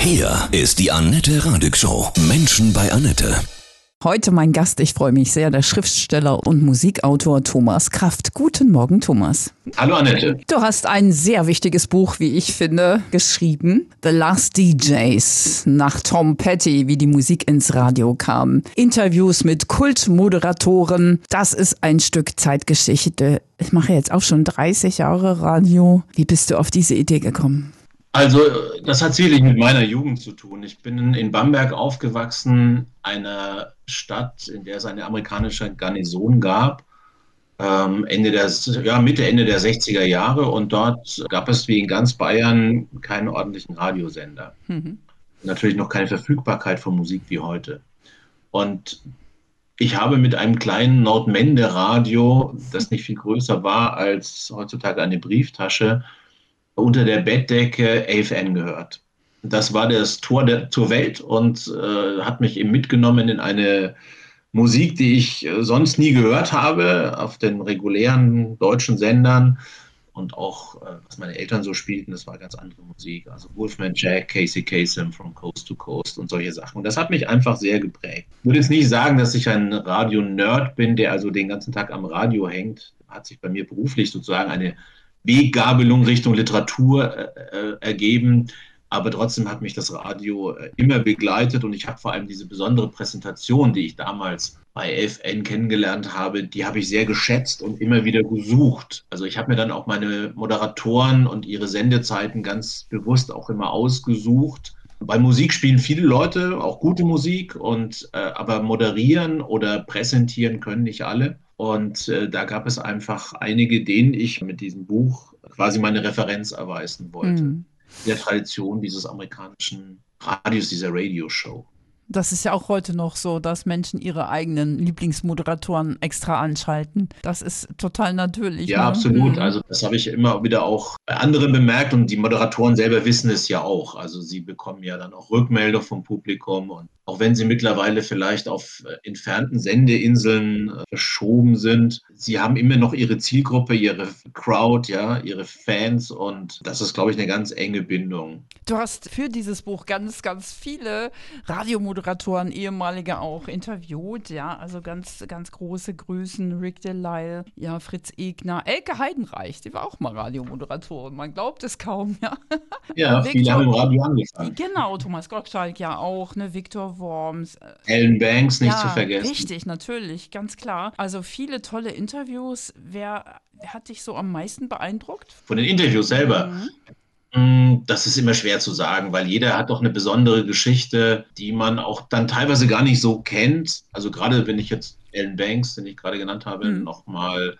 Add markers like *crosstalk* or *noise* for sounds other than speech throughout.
Hier ist die Annette Radig Show. Menschen bei Annette. Heute mein Gast, ich freue mich sehr, der Schriftsteller und Musikautor Thomas Kraft. Guten Morgen, Thomas. Hallo Annette. Du hast ein sehr wichtiges Buch, wie ich finde, geschrieben. The Last DJs nach Tom Petty, wie die Musik ins Radio kam. Interviews mit Kultmoderatoren. Das ist ein Stück Zeitgeschichte. Ich mache jetzt auch schon 30 Jahre Radio. Wie bist du auf diese Idee gekommen? Also, das hat sicherlich mit meiner Jugend zu tun. Ich bin in Bamberg aufgewachsen, einer Stadt, in der es eine amerikanische Garnison gab, ähm, Ende der, ja, Mitte, Ende der 60er Jahre. Und dort gab es wie in ganz Bayern keinen ordentlichen Radiosender. Mhm. Natürlich noch keine Verfügbarkeit von Musik wie heute. Und ich habe mit einem kleinen Nordmende-Radio, das nicht viel größer war als heutzutage eine Brieftasche, unter der Bettdecke AFN gehört. Das war das Tor der, zur Welt und äh, hat mich eben mitgenommen in eine Musik, die ich äh, sonst nie gehört habe, auf den regulären deutschen Sendern und auch, äh, was meine Eltern so spielten, das war ganz andere Musik. Also Wolfman Jack, Casey Kasem from Coast to Coast und solche Sachen. Und das hat mich einfach sehr geprägt. Ich würde jetzt nicht sagen, dass ich ein Radio-Nerd bin, der also den ganzen Tag am Radio hängt. Hat sich bei mir beruflich sozusagen eine Weggabelung Richtung Literatur äh, äh, ergeben. Aber trotzdem hat mich das Radio äh, immer begleitet und ich habe vor allem diese besondere Präsentation, die ich damals bei FN kennengelernt habe, die habe ich sehr geschätzt und immer wieder gesucht. Also ich habe mir dann auch meine Moderatoren und ihre Sendezeiten ganz bewusst auch immer ausgesucht. Bei Musik spielen viele Leute, auch gute Musik, und äh, aber moderieren oder präsentieren können nicht alle. Und äh, da gab es einfach einige, denen ich mit diesem Buch quasi meine Referenz erweisen wollte. Mhm. Der Tradition dieses amerikanischen Radios, dieser Radioshow. Das ist ja auch heute noch so, dass Menschen ihre eigenen Lieblingsmoderatoren extra anschalten. Das ist total natürlich. Ja, ne? absolut. Mhm. Also das habe ich immer wieder auch bei anderen bemerkt und die Moderatoren selber wissen es ja auch. Also sie bekommen ja dann auch Rückmeldung vom Publikum und auch wenn sie mittlerweile vielleicht auf äh, entfernten Sendeinseln äh, verschoben sind, sie haben immer noch ihre Zielgruppe, ihre Crowd, ja, ihre Fans und das ist, glaube ich, eine ganz enge Bindung. Du hast für dieses Buch ganz, ganz viele Radiomoderatoren, ehemalige auch interviewt, ja, also ganz, ganz große Grüßen, Rick Delisle, ja, Fritz Egner, Elke Heidenreich, die war auch mal Radiomoderatorin, man glaubt es kaum, ja. *laughs* Ja, viele haben im Radio angefangen. Genau, Thomas Gottschalk ja auch, ne, Viktor Worms. Ellen Banks nicht ja, zu vergessen. Richtig, natürlich, ganz klar. Also viele tolle Interviews. Wer, wer hat dich so am meisten beeindruckt? Von den Interviews selber. Mhm. Mm, das ist immer schwer zu sagen, weil jeder hat doch eine besondere Geschichte, die man auch dann teilweise gar nicht so kennt. Also gerade wenn ich jetzt Ellen Banks, den ich gerade genannt habe, mhm. nochmal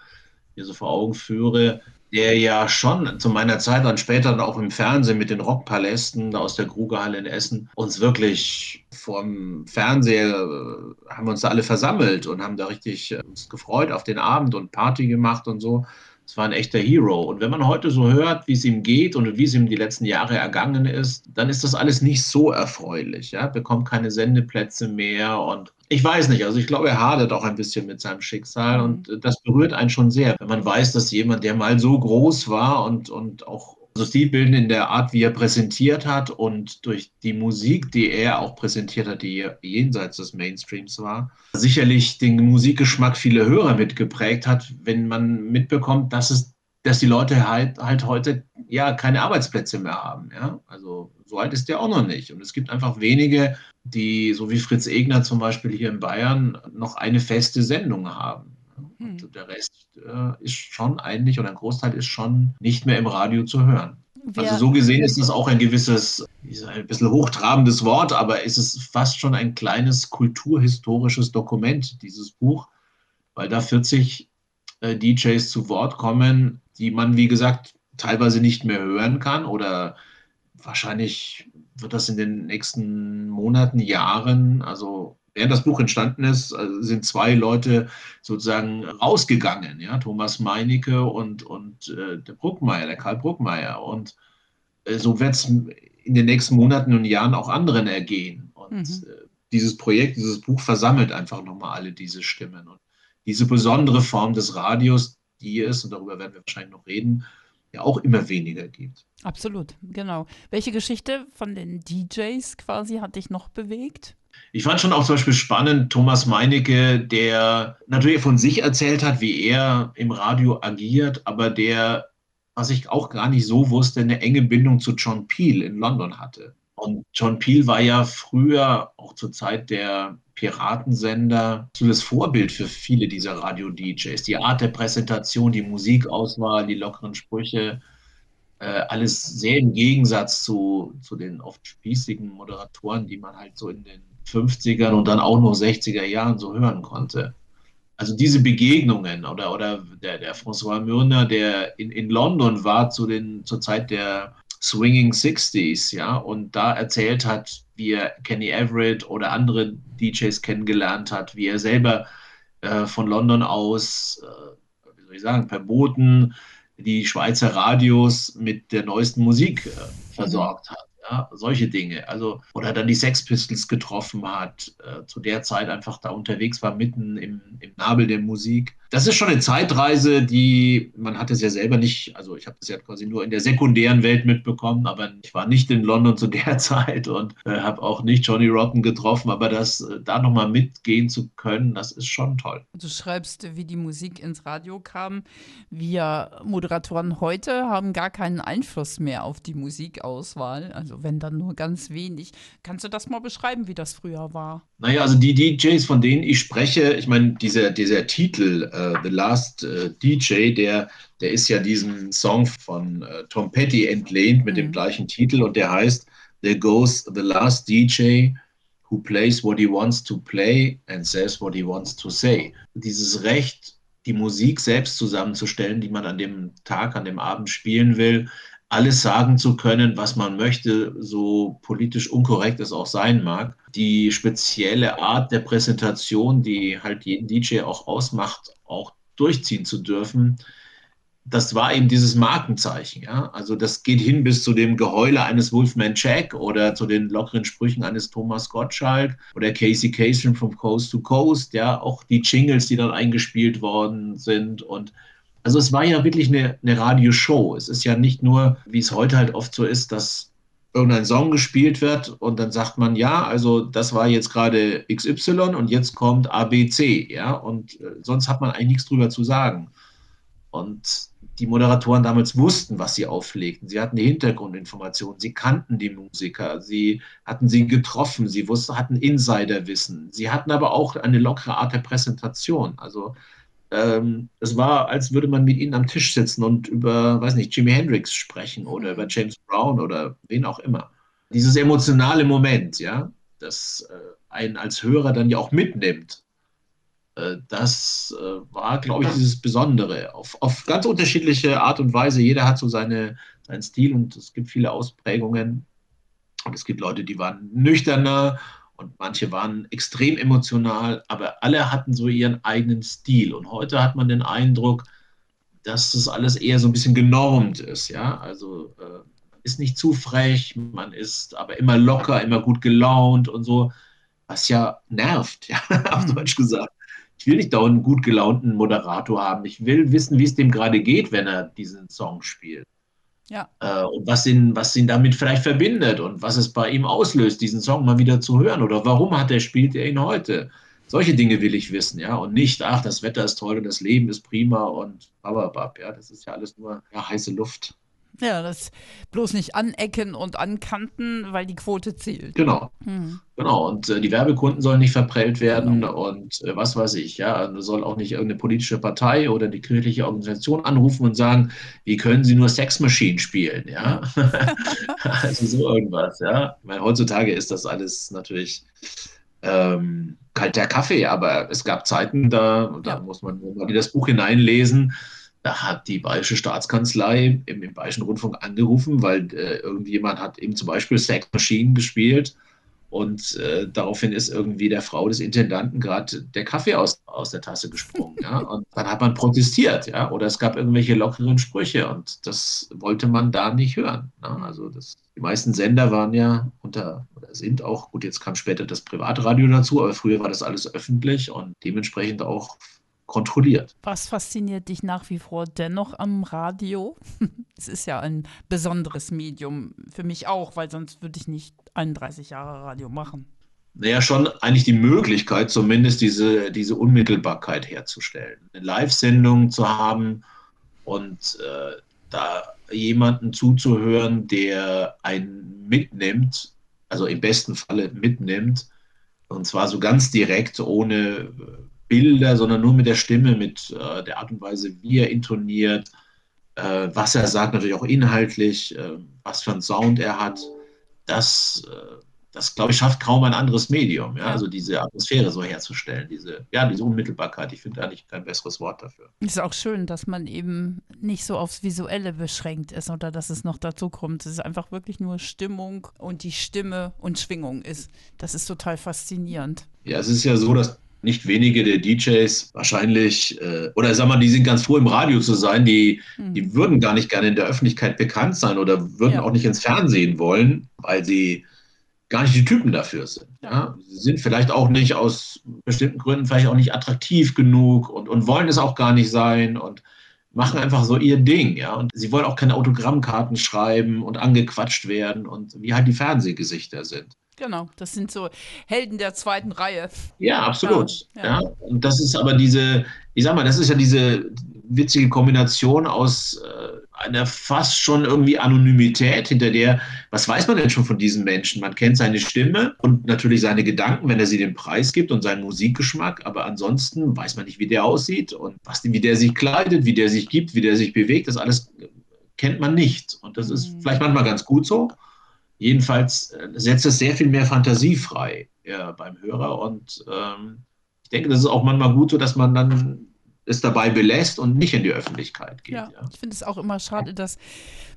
hier so vor Augen führe, der ja schon zu meiner Zeit dann später auch im Fernsehen mit den Rockpalästen aus der Krugerhalle in Essen uns wirklich vorm Fernseher äh, haben wir uns da alle versammelt und haben da richtig äh, uns gefreut auf den Abend und Party gemacht und so. Es war ein echter Hero. Und wenn man heute so hört, wie es ihm geht und wie es ihm die letzten Jahre ergangen ist, dann ist das alles nicht so erfreulich. Ja? Bekommt keine Sendeplätze mehr und ich weiß nicht, also ich glaube, er hadert auch ein bisschen mit seinem Schicksal mhm. und das berührt einen schon sehr, wenn man weiß, dass jemand, der mal so groß war und, und auch stilbildend in der Art, wie er präsentiert hat und durch die Musik, die er auch präsentiert hat, die jenseits des Mainstreams war, sicherlich den Musikgeschmack vieler Hörer mitgeprägt hat, wenn man mitbekommt, dass es dass die Leute halt, halt heute ja keine Arbeitsplätze mehr haben. Ja? Also so alt ist der auch noch nicht. Und es gibt einfach wenige, die, so wie Fritz Egner zum Beispiel hier in Bayern, noch eine feste Sendung haben. Und hm. der Rest äh, ist schon eigentlich, oder ein Großteil ist schon nicht mehr im Radio zu hören. Wer, also so gesehen ist es auch ein gewisses, ein bisschen hochtrabendes Wort, aber es ist fast schon ein kleines kulturhistorisches Dokument, dieses Buch, weil da 40 äh, DJs zu Wort kommen, die man, wie gesagt, teilweise nicht mehr hören kann oder wahrscheinlich wird das in den nächsten Monaten, Jahren, also während das Buch entstanden ist, äh, sind zwei Leute sozusagen rausgegangen, ja, Thomas Meinecke und, und äh, der Bruckmeier, der Karl Bruckmeier. Und äh, so wird es in den nächsten Monaten und Jahren auch anderen ergehen. Und mhm. äh, dieses Projekt, dieses Buch versammelt einfach nochmal alle diese Stimmen. Und diese besondere Form des Radios, die ist, und darüber werden wir wahrscheinlich noch reden, ja auch immer weniger gibt. Absolut, genau. Welche Geschichte von den DJs quasi hat dich noch bewegt? Ich fand schon auch zum Beispiel spannend Thomas Meinecke, der natürlich von sich erzählt hat, wie er im Radio agiert, aber der, was ich auch gar nicht so wusste, eine enge Bindung zu John Peel in London hatte. Und John Peel war ja früher, auch zur Zeit der Piratensender, so das Vorbild für viele dieser Radio-DJs. Die Art der Präsentation, die Musikauswahl, die lockeren Sprüche, äh, alles sehr im Gegensatz zu, zu den oft spießigen Moderatoren, die man halt so in den 50ern und dann auch noch 60er Jahren so hören konnte. Also diese Begegnungen oder, oder der, der François Mürner, der in, in London war zu den, zur Zeit der Swinging 60s, ja, und da erzählt hat, wie er Kenny Everett oder andere DJs kennengelernt hat, wie er selber äh, von London aus, äh, wie soll ich sagen, per Booten die Schweizer Radios mit der neuesten Musik äh, versorgt hat. Ja, solche Dinge. Also, oder dann die Sex Pistols getroffen hat, äh, zu der Zeit einfach da unterwegs war, mitten im, im Nabel der Musik. Das ist schon eine Zeitreise, die man hat es ja selber nicht, also ich habe das ja quasi nur in der sekundären Welt mitbekommen, aber ich war nicht in London zu der *laughs* Zeit und äh, habe auch nicht Johnny Rotten getroffen, aber das äh, da nochmal mitgehen zu können, das ist schon toll. Du schreibst, wie die Musik ins Radio kam. Wir Moderatoren heute haben gar keinen Einfluss mehr auf die Musikauswahl, also wenn dann nur ganz wenig. Kannst du das mal beschreiben, wie das früher war? Naja, also die DJs, von denen ich spreche, ich meine, dieser, dieser Titel, uh, The Last uh, DJ, der, der ist ja diesem Song von uh, Tom Petty entlehnt mit mhm. dem gleichen Titel und der heißt There Goes the Last DJ who plays what he wants to play and says what he wants to say. Dieses Recht, die Musik selbst zusammenzustellen, die man an dem Tag, an dem Abend spielen will, alles sagen zu können, was man möchte, so politisch unkorrekt es auch sein mag. Die spezielle Art der Präsentation, die halt jeden DJ auch ausmacht, auch durchziehen zu dürfen, das war eben dieses Markenzeichen. Ja? Also das geht hin bis zu dem Geheule eines Wolfman Jack oder zu den lockeren Sprüchen eines Thomas Gottschalk oder Casey Kasem from Coast to Coast. Ja, auch die Jingles, die dann eingespielt worden sind und also es war ja wirklich eine, eine Radioshow. Es ist ja nicht nur, wie es heute halt oft so ist, dass irgendein Song gespielt wird und dann sagt man, ja, also das war jetzt gerade XY und jetzt kommt ABC, ja, und äh, sonst hat man eigentlich nichts drüber zu sagen. Und die Moderatoren damals wussten, was sie auflegten. Sie hatten die Hintergrundinformationen, sie kannten die Musiker, sie hatten sie getroffen, sie wussten, hatten Insiderwissen. Sie hatten aber auch eine lockere Art der Präsentation. Also ähm, es war, als würde man mit ihnen am Tisch sitzen und über, weiß nicht, Jimi Hendrix sprechen oder über James Brown oder wen auch immer. Dieses emotionale Moment, ja, das äh, einen als Hörer dann ja auch mitnimmt, äh, das äh, war, glaube ich, dieses Besondere. Auf, auf ganz unterschiedliche Art und Weise. Jeder hat so seine, seinen Stil und es gibt viele Ausprägungen. Und es gibt Leute, die waren nüchterner und manche waren extrem emotional, aber alle hatten so ihren eigenen Stil. Und heute hat man den Eindruck, dass das alles eher so ein bisschen genormt ist. Ja, also äh, ist nicht zu frech, man ist aber immer locker, immer gut gelaunt und so, was ja nervt, *laughs* ja, auf mhm. Deutsch gesagt. Ich will nicht dauernd einen gut gelaunten Moderator haben. Ich will wissen, wie es dem gerade geht, wenn er diesen Song spielt. Ja. Äh, und was ihn, was ihn damit vielleicht verbindet und was es bei ihm auslöst, diesen Song mal wieder zu hören oder warum hat er, spielt er ihn heute? Solche Dinge will ich wissen, ja, und nicht, ach, das Wetter ist toll und das Leben ist prima und bababab, ja, das ist ja alles nur ja, heiße Luft. Ja, das bloß nicht anecken und ankanten, weil die Quote zählt. Genau. Hm. Genau. Und äh, die Werbekunden sollen nicht verprellt werden genau. und äh, was weiß ich, ja. Da soll auch nicht irgendeine politische Partei oder die kirchliche Organisation anrufen und sagen, wie können sie nur Sex Machine spielen, ja. *laughs* *laughs* also so irgendwas, ja. Ich meine, heutzutage ist das alles natürlich ähm, kalter Kaffee, aber es gab Zeiten, da, da ja. muss man mal in das Buch hineinlesen da hat die Bayerische Staatskanzlei im, im Bayerischen Rundfunk angerufen, weil äh, irgendjemand hat eben zum Beispiel Sex Machine gespielt und äh, daraufhin ist irgendwie der Frau des Intendanten gerade der Kaffee aus, aus der Tasse gesprungen. ja? *laughs* Und dann hat man protestiert, ja, oder es gab irgendwelche lockeren Sprüche und das wollte man da nicht hören. Ne? Also das, die meisten Sender waren ja unter oder sind auch, gut, jetzt kam später das Privatradio dazu, aber früher war das alles öffentlich und dementsprechend auch kontrolliert. Was fasziniert dich nach wie vor dennoch am Radio? *laughs* es ist ja ein besonderes Medium für mich auch, weil sonst würde ich nicht 31 Jahre Radio machen. Naja, schon eigentlich die Möglichkeit, zumindest diese, diese Unmittelbarkeit herzustellen. Eine Live-Sendung zu haben und äh, da jemanden zuzuhören, der einen mitnimmt, also im besten Falle mitnimmt, und zwar so ganz direkt, ohne Bilder, sondern nur mit der Stimme, mit äh, der Art und Weise, wie er intoniert, äh, was er sagt, natürlich auch inhaltlich, äh, was für einen Sound er hat. Das, äh, das glaube ich, schafft kaum ein anderes Medium. Ja? Also diese Atmosphäre so herzustellen, diese, ja, diese Unmittelbarkeit. Ich finde eigentlich kein besseres Wort dafür. Es ist auch schön, dass man eben nicht so aufs Visuelle beschränkt ist oder dass es noch dazu kommt. Es ist einfach wirklich nur Stimmung und die Stimme und Schwingung ist. Das ist total faszinierend. Ja, es ist ja so, dass nicht wenige der DJs wahrscheinlich, äh, oder sag mal, die sind ganz froh im Radio zu sein, die, mhm. die würden gar nicht gerne in der Öffentlichkeit bekannt sein oder würden ja. auch nicht ins Fernsehen wollen, weil sie gar nicht die Typen dafür sind. Ja? Sie sind vielleicht auch nicht aus bestimmten Gründen vielleicht auch nicht attraktiv genug und, und wollen es auch gar nicht sein und machen einfach so ihr Ding, ja. Und sie wollen auch keine Autogrammkarten schreiben und angequatscht werden und wie halt die Fernsehgesichter sind. Genau, das sind so Helden der zweiten Reihe. Ja, absolut. Ja, ja. Und das ist aber diese, ich sag mal, das ist ja diese witzige Kombination aus äh, einer fast schon irgendwie Anonymität, hinter der, was weiß man denn schon von diesen Menschen? Man kennt seine Stimme und natürlich seine Gedanken, wenn er sie den Preis gibt und seinen Musikgeschmack, aber ansonsten weiß man nicht, wie der aussieht und was, wie der sich kleidet, wie der sich gibt, wie der sich bewegt, das alles kennt man nicht. Und das ist mhm. vielleicht manchmal ganz gut so. Jedenfalls äh, setzt es sehr viel mehr Fantasie frei ja, beim Hörer. Und ähm, ich denke, das ist auch manchmal gut so, dass man dann es dabei belässt und nicht in die Öffentlichkeit geht. Ja, ja. ich finde es auch immer schade, dass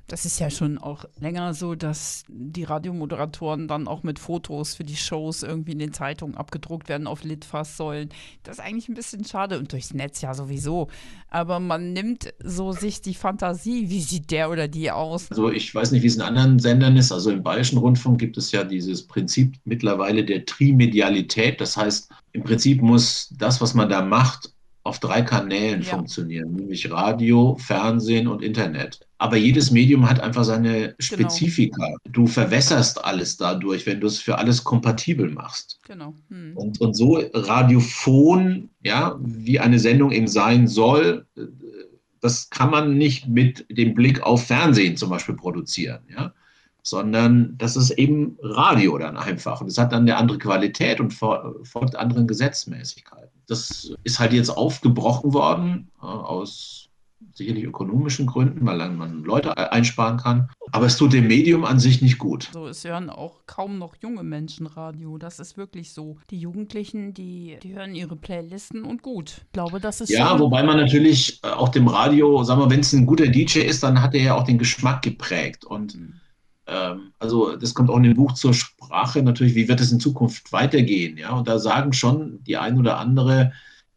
das ist ja schon auch länger so, dass die Radiomoderatoren dann auch mit Fotos für die Shows irgendwie in den Zeitungen abgedruckt werden auf Litfaßsäulen. Das ist eigentlich ein bisschen schade und durchs Netz ja sowieso. Aber man nimmt so sich die Fantasie, wie sieht der oder die aus? Also ich weiß nicht, wie es in anderen Sendern ist. Also im Bayerischen Rundfunk gibt es ja dieses Prinzip mittlerweile der Trimedialität. Das heißt, im Prinzip muss das, was man da macht, auf drei Kanälen ja. funktionieren, nämlich Radio, Fernsehen und Internet. Aber jedes Medium hat einfach seine genau. Spezifika. Genau. Du verwässerst alles dadurch, wenn du es für alles kompatibel machst. Genau. Hm. Und, und so radiophon, ja, wie eine Sendung eben sein soll, das kann man nicht mit dem Blick auf Fernsehen zum Beispiel produzieren, ja sondern das ist eben Radio dann einfach. Und es hat dann eine andere Qualität und folgt anderen Gesetzmäßigkeiten. Das ist halt jetzt aufgebrochen worden äh, aus sicherlich ökonomischen Gründen, weil man Leute einsparen kann. Aber es tut dem Medium an sich nicht gut. So, es hören auch kaum noch junge Menschen Radio. Das ist wirklich so. Die Jugendlichen, die, die hören ihre Playlisten und gut. Ich glaube, das ist Ja, wobei man natürlich äh, auch dem Radio, sagen wir, wenn es ein guter DJ ist, dann hat er ja auch den Geschmack geprägt. Und mhm. Ähm, also das kommt auch in dem Buch zur Sprache natürlich, wie wird es in Zukunft weitergehen? Ja, und da sagen schon die ein oder andere,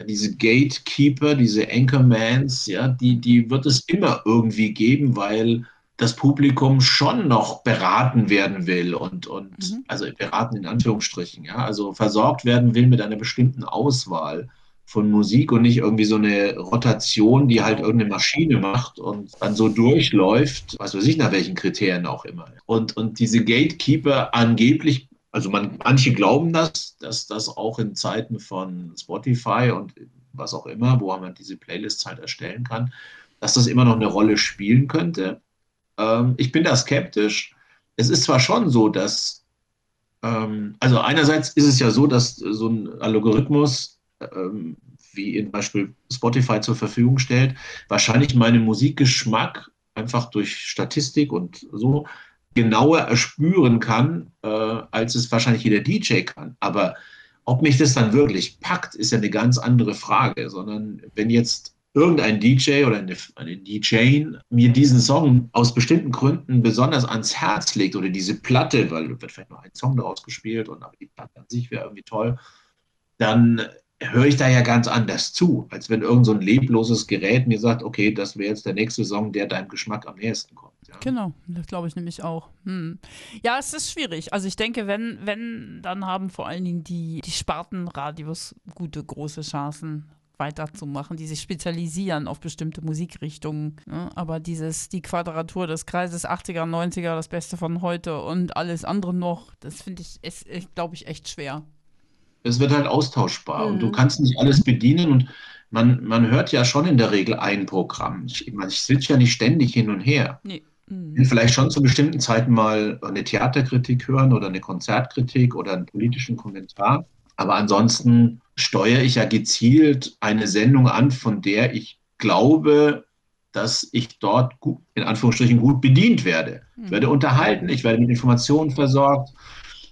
diese Gatekeeper, diese Anchormans, ja, die, die wird es immer irgendwie geben, weil das Publikum schon noch beraten werden will und, und mhm. also beraten in Anführungsstrichen, ja, also versorgt werden will mit einer bestimmten Auswahl von Musik und nicht irgendwie so eine Rotation, die halt irgendeine Maschine macht und dann so durchläuft, was weiß ich, nach welchen Kriterien auch immer. Und, und diese Gatekeeper angeblich also man, manche glauben das, dass das auch in Zeiten von Spotify und was auch immer, wo man diese Playlists halt erstellen kann, dass das immer noch eine Rolle spielen könnte. Ähm, ich bin da skeptisch. Es ist zwar schon so, dass, ähm, also einerseits ist es ja so, dass so ein Algorithmus, ähm, wie zum Beispiel Spotify zur Verfügung stellt, wahrscheinlich meinen Musikgeschmack einfach durch Statistik und so genauer erspüren kann, äh, als es wahrscheinlich jeder DJ kann. Aber ob mich das dann wirklich packt, ist ja eine ganz andere Frage, sondern wenn jetzt irgendein DJ oder eine, eine DJ mir diesen Song aus bestimmten Gründen besonders ans Herz legt oder diese Platte, weil wird vielleicht noch ein Song daraus gespielt und aber die Platte an sich wäre irgendwie toll, dann höre ich da ja ganz anders zu, als wenn irgend so ein lebloses Gerät mir sagt, okay, das wäre jetzt der nächste Song, der deinem Geschmack am nächsten kommt. Ja. Genau, das glaube ich nämlich auch. Hm. Ja, es ist schwierig. Also ich denke, wenn, wenn, dann haben vor allen Dingen die, die Spartenradios gute, große Chancen, weiterzumachen, die sich spezialisieren auf bestimmte Musikrichtungen. Ne? Aber dieses, die Quadratur des Kreises 80er, 90er, das Beste von heute und alles andere noch, das finde ich, ist, glaube ich, echt schwer. Es wird halt austauschbar mhm. und du mhm. kannst nicht alles bedienen und man, man hört ja schon in der Regel ein Programm. Ich, ich switch ja nicht ständig hin und her. Nee. Mhm. Vielleicht schon zu bestimmten Zeiten mal eine Theaterkritik hören oder eine Konzertkritik oder einen politischen Kommentar. Aber ansonsten steuere ich ja gezielt eine Sendung an, von der ich glaube, dass ich dort gut, in Anführungsstrichen gut bedient werde. Ich werde mhm. unterhalten, ich werde mit Informationen versorgt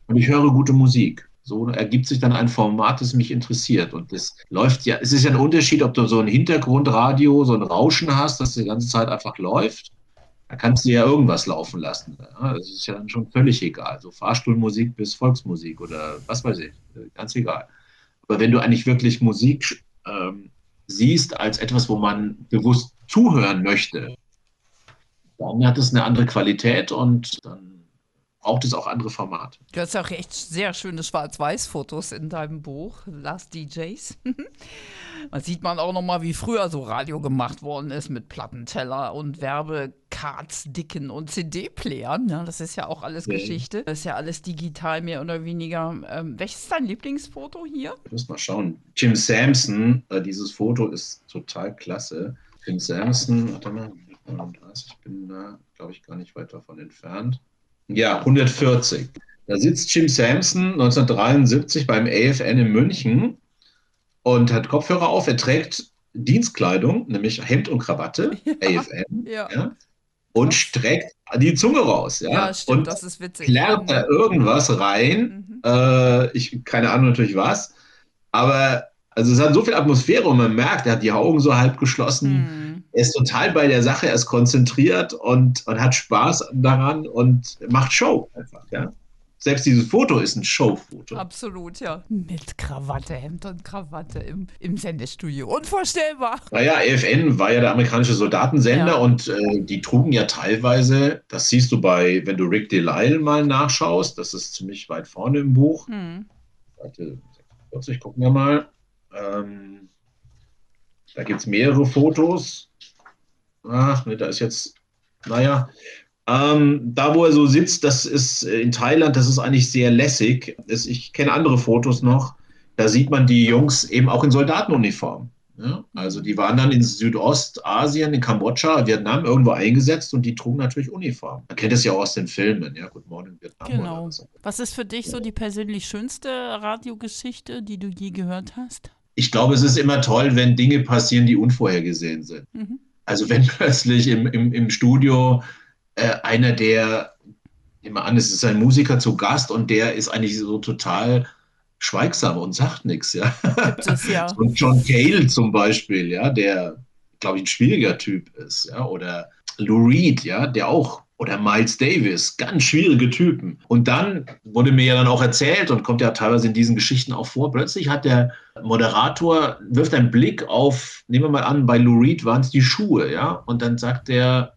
und ich höre gute Musik. So ergibt sich dann ein Format, das mich interessiert. Und das läuft ja, es ist ja ein Unterschied, ob du so ein Hintergrundradio, so ein Rauschen hast, das die ganze Zeit einfach läuft. Da kannst du ja irgendwas laufen lassen. Das ist ja dann schon völlig egal. So Fahrstuhlmusik bis Volksmusik oder was weiß ich. Ganz egal. Aber wenn du eigentlich wirklich Musik ähm, siehst als etwas, wo man bewusst zuhören möchte, dann hat es eine andere Qualität und dann braucht es auch andere Formate. Du hast auch echt sehr schöne Schwarz-Weiß-Fotos in deinem Buch, Last DJs. *laughs* da sieht man auch nochmal, wie früher so Radio gemacht worden ist mit Plattenteller und Werbecards, Dicken und CD-Playern. Ja, das ist ja auch alles ja. Geschichte. Das ist ja alles digital mehr oder weniger. Ähm, welches ist dein Lieblingsfoto hier? Ich muss mal schauen. Jim Sampson, äh, dieses Foto ist total klasse. Jim Sampson, warte mal, ich bin da, glaube ich, gar nicht weit davon entfernt. Ja, 140. Da sitzt Jim Sampson 1973 beim AFN in München und hat Kopfhörer auf. Er trägt Dienstkleidung, nämlich Hemd und Krawatte, *laughs* ja, AFN, ja. ja. und streckt die Zunge raus. Ja, ja stimmt, und das ist witzig. Klärt da irgendwas rein. Mhm. Äh, ich keine Ahnung natürlich was. Aber also es hat so viel Atmosphäre und man merkt, er hat die Augen so halb geschlossen. Mhm er ist total bei der Sache, er ist konzentriert und, und hat Spaß daran und macht Show einfach, ja. Selbst dieses Foto ist ein Showfoto. Absolut, ja. Mit Krawatte, Hemd und Krawatte im, im Sendestudio. Unvorstellbar. Naja, EFN war ja der amerikanische Soldatensender ja. und äh, die trugen ja teilweise, das siehst du bei, wenn du Rick Delisle mal nachschaust, das ist ziemlich weit vorne im Buch. Hm. Seite 46, gucken wir mal. Ähm, da gibt es mehrere Fotos ach, ne, da ist jetzt, naja, ähm, da, wo er so sitzt, das ist in Thailand, das ist eigentlich sehr lässig. Das, ich kenne andere Fotos noch. Da sieht man die Jungs eben auch in Soldatenuniform. Ja? Also die waren dann in Südostasien, in Kambodscha, Vietnam irgendwo eingesetzt und die trugen natürlich Uniform. Man kennt es ja auch aus den Filmen, ja, Good Morning Vietnam. Genau. Was. was ist für dich so die persönlich schönste Radiogeschichte, die du je gehört hast? Ich glaube, es ist immer toll, wenn Dinge passieren, die unvorhergesehen sind. Mhm. Also wenn *laughs* plötzlich im, im, im Studio äh, einer der, nehmen wir an, es ist ein Musiker zu Gast und der ist eigentlich so total schweigsam und sagt nichts, ja. Es, ja. *laughs* Und John Cale zum Beispiel, ja, der, glaube ich, ein schwieriger Typ ist, ja, oder Lou Reed, ja, der auch oder Miles Davis, ganz schwierige Typen. Und dann wurde mir ja dann auch erzählt und kommt ja teilweise in diesen Geschichten auch vor, plötzlich hat der Moderator, wirft einen Blick auf, nehmen wir mal an, bei Lou Reed waren es die Schuhe, ja, und dann sagt er,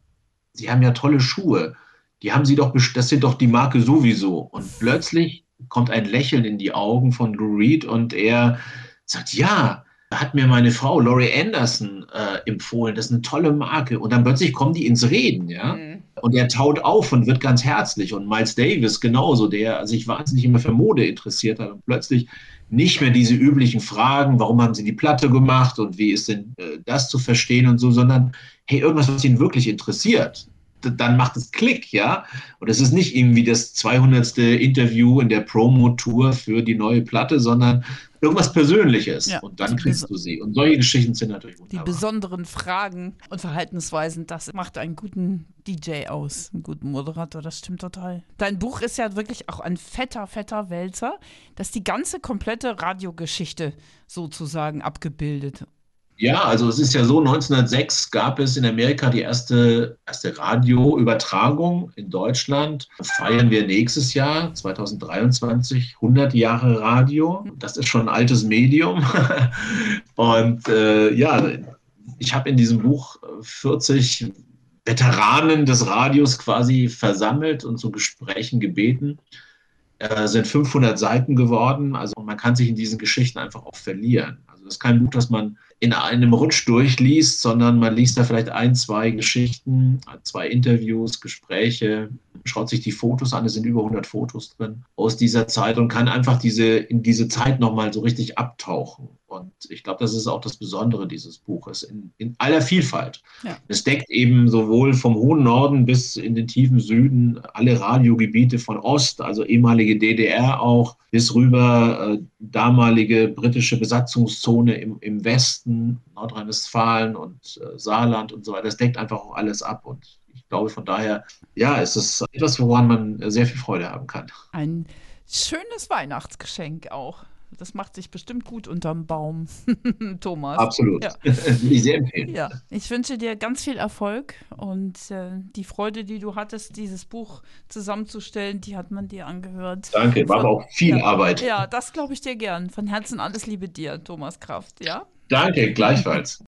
Sie haben ja tolle Schuhe, die haben Sie doch, das sind doch die Marke sowieso. Und plötzlich kommt ein Lächeln in die Augen von Lou Reed und er sagt, ja, hat mir meine Frau Laurie Anderson äh, empfohlen, das ist eine tolle Marke. Und dann plötzlich kommen die ins Reden, ja. Mhm. Und er taut auf und wird ganz herzlich. Und Miles Davis genauso, der sich wahnsinnig immer für Mode interessiert hat und plötzlich nicht mehr diese üblichen Fragen, warum haben sie die Platte gemacht und wie ist denn äh, das zu verstehen und so, sondern hey, irgendwas, was ihn wirklich interessiert dann macht es Klick, ja. Und es ist nicht irgendwie das 200. Interview in der Promo-Tour für die neue Platte, sondern irgendwas Persönliches. Ja, und dann kriegst du sie. Und solche Geschichten sind natürlich wunderbar. Die besonderen Fragen und Verhaltensweisen, das macht einen guten DJ aus, einen guten Moderator, das stimmt total. Dein Buch ist ja wirklich auch ein fetter, fetter Wälzer, das die ganze komplette Radiogeschichte sozusagen abgebildet. Ja, also es ist ja so, 1906 gab es in Amerika die erste, erste Radioübertragung in Deutschland. Feiern wir nächstes Jahr, 2023, 100 Jahre Radio. Das ist schon ein altes Medium. *laughs* Und äh, ja, ich habe in diesem Buch 40 Veteranen des Radios quasi versammelt und zu Gesprächen gebeten. Äh, sind 500 Seiten geworden. Also man kann sich in diesen Geschichten einfach auch verlieren. Also das ist kein Buch, das man in einem Rutsch durchliest, sondern man liest da vielleicht ein, zwei Geschichten, zwei Interviews, Gespräche, schaut sich die Fotos an, es sind über 100 Fotos drin aus dieser Zeit und kann einfach diese, in diese Zeit nochmal so richtig abtauchen. Und ich glaube, das ist auch das Besondere dieses Buches in, in aller Vielfalt. Ja. Es deckt eben sowohl vom hohen Norden bis in den tiefen Süden alle Radiogebiete von Ost, also ehemalige DDR auch, bis rüber äh, damalige britische Besatzungszone im, im Westen, Nordrhein-Westfalen und äh, Saarland und so weiter. Das deckt einfach auch alles ab. Und ich glaube von daher, ja, es ist etwas, woran man sehr viel Freude haben kann. Ein schönes Weihnachtsgeschenk auch. Das macht sich bestimmt gut unterm Baum, *laughs* Thomas. Absolut. Ja. *laughs* Ich sehr empfehlen. Ja, ich wünsche dir ganz viel Erfolg und äh, die Freude, die du hattest, dieses Buch zusammenzustellen, die hat man dir angehört. Danke, war aber auch viel ja, Arbeit. Ja, das glaube ich dir gern. Von Herzen alles Liebe dir, Thomas Kraft, ja? Danke, gleichfalls.